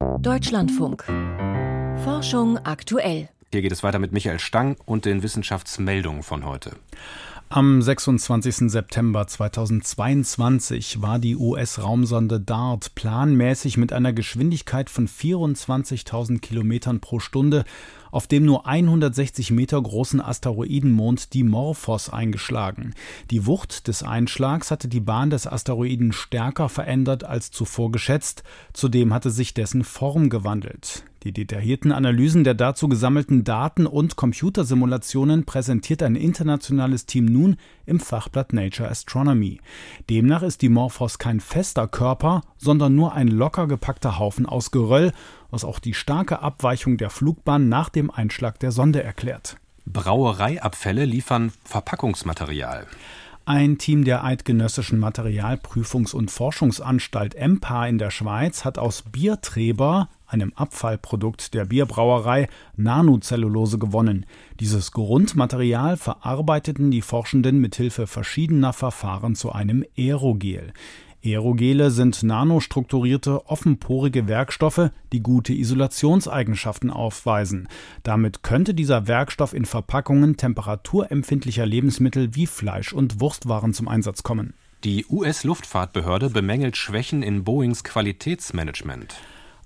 Deutschlandfunk. Forschung aktuell. Hier geht es weiter mit Michael Stang und den Wissenschaftsmeldungen von heute. Am 26. September 2022 war die US-Raumsonde DART planmäßig mit einer Geschwindigkeit von 24.000 Kilometern pro Stunde auf dem nur 160 Meter großen Asteroidenmond Dimorphos eingeschlagen. Die Wucht des Einschlags hatte die Bahn des Asteroiden stärker verändert als zuvor geschätzt, zudem hatte sich dessen Form gewandelt. Die detaillierten Analysen der dazu gesammelten Daten und Computersimulationen präsentiert ein internationales Team nun im Fachblatt Nature Astronomy. Demnach ist Dimorphos kein fester Körper, sondern nur ein locker gepackter Haufen aus Geröll was auch die starke Abweichung der Flugbahn nach dem Einschlag der Sonde erklärt. Brauereiabfälle liefern Verpackungsmaterial. Ein Team der Eidgenössischen Materialprüfungs- und Forschungsanstalt EMPA in der Schweiz hat aus Biertreber, einem Abfallprodukt der Bierbrauerei, Nanocellulose gewonnen. Dieses Grundmaterial verarbeiteten die Forschenden mithilfe verschiedener Verfahren zu einem Aerogel. Aerogele sind nanostrukturierte, offenporige Werkstoffe, die gute Isolationseigenschaften aufweisen. Damit könnte dieser Werkstoff in Verpackungen temperaturempfindlicher Lebensmittel wie Fleisch und Wurstwaren zum Einsatz kommen. Die US-Luftfahrtbehörde bemängelt Schwächen in Boeings Qualitätsmanagement.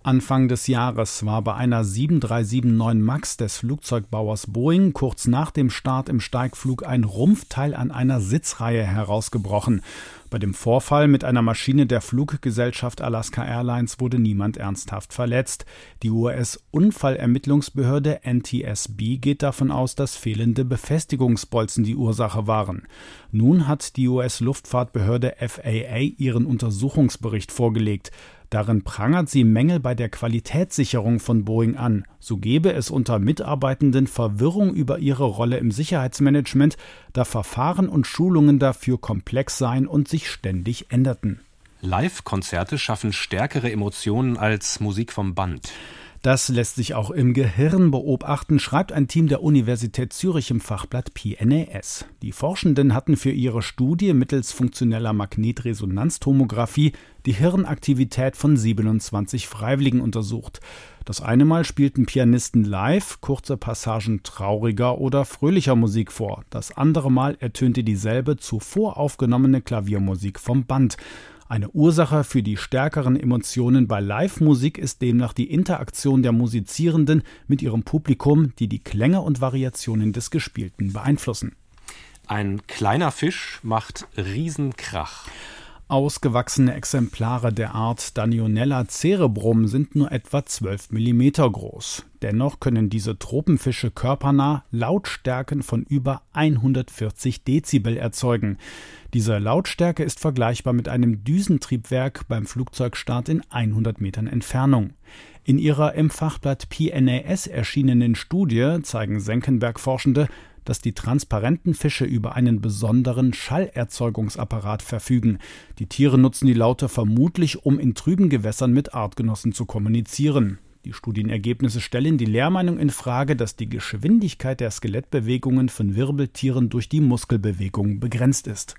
Anfang des Jahres war bei einer 7379 MAX des Flugzeugbauers Boeing kurz nach dem Start im Steigflug ein Rumpfteil an einer Sitzreihe herausgebrochen. Bei dem Vorfall mit einer Maschine der Fluggesellschaft Alaska Airlines wurde niemand ernsthaft verletzt. Die US-Unfallermittlungsbehörde NTSB geht davon aus, dass fehlende Befestigungsbolzen die Ursache waren. Nun hat die US-Luftfahrtbehörde FAA ihren Untersuchungsbericht vorgelegt. Darin prangert sie Mängel bei der Qualitätssicherung von Boeing an. So gebe es unter Mitarbeitenden Verwirrung über ihre Rolle im Sicherheitsmanagement, da Verfahren und Schulungen dafür komplex seien und sich ständig änderten. Live-Konzerte schaffen stärkere Emotionen als Musik vom Band. Das lässt sich auch im Gehirn beobachten, schreibt ein Team der Universität Zürich im Fachblatt PNAS. Die Forschenden hatten für ihre Studie mittels funktioneller Magnetresonanztomographie die Hirnaktivität von 27 Freiwilligen untersucht. Das eine Mal spielten Pianisten live kurze Passagen trauriger oder fröhlicher Musik vor. Das andere Mal ertönte dieselbe zuvor aufgenommene Klaviermusik vom Band. Eine Ursache für die stärkeren Emotionen bei Live-Musik ist demnach die Interaktion der Musizierenden mit ihrem Publikum, die die Klänge und Variationen des Gespielten beeinflussen. Ein kleiner Fisch macht Riesenkrach. Ausgewachsene Exemplare der Art Danionella cerebrum sind nur etwa 12 mm groß. Dennoch können diese Tropenfische körpernah Lautstärken von über 140 Dezibel erzeugen. Diese Lautstärke ist vergleichbar mit einem Düsentriebwerk beim Flugzeugstart in 100 Metern Entfernung. In ihrer im Fachblatt PNAS erschienenen Studie zeigen Senckenberg-Forschende, dass die transparenten Fische über einen besonderen Schallerzeugungsapparat verfügen. Die Tiere nutzen die Laute vermutlich, um in trüben Gewässern mit Artgenossen zu kommunizieren. Die Studienergebnisse stellen die Lehrmeinung in Frage, dass die Geschwindigkeit der Skelettbewegungen von Wirbeltieren durch die Muskelbewegung begrenzt ist.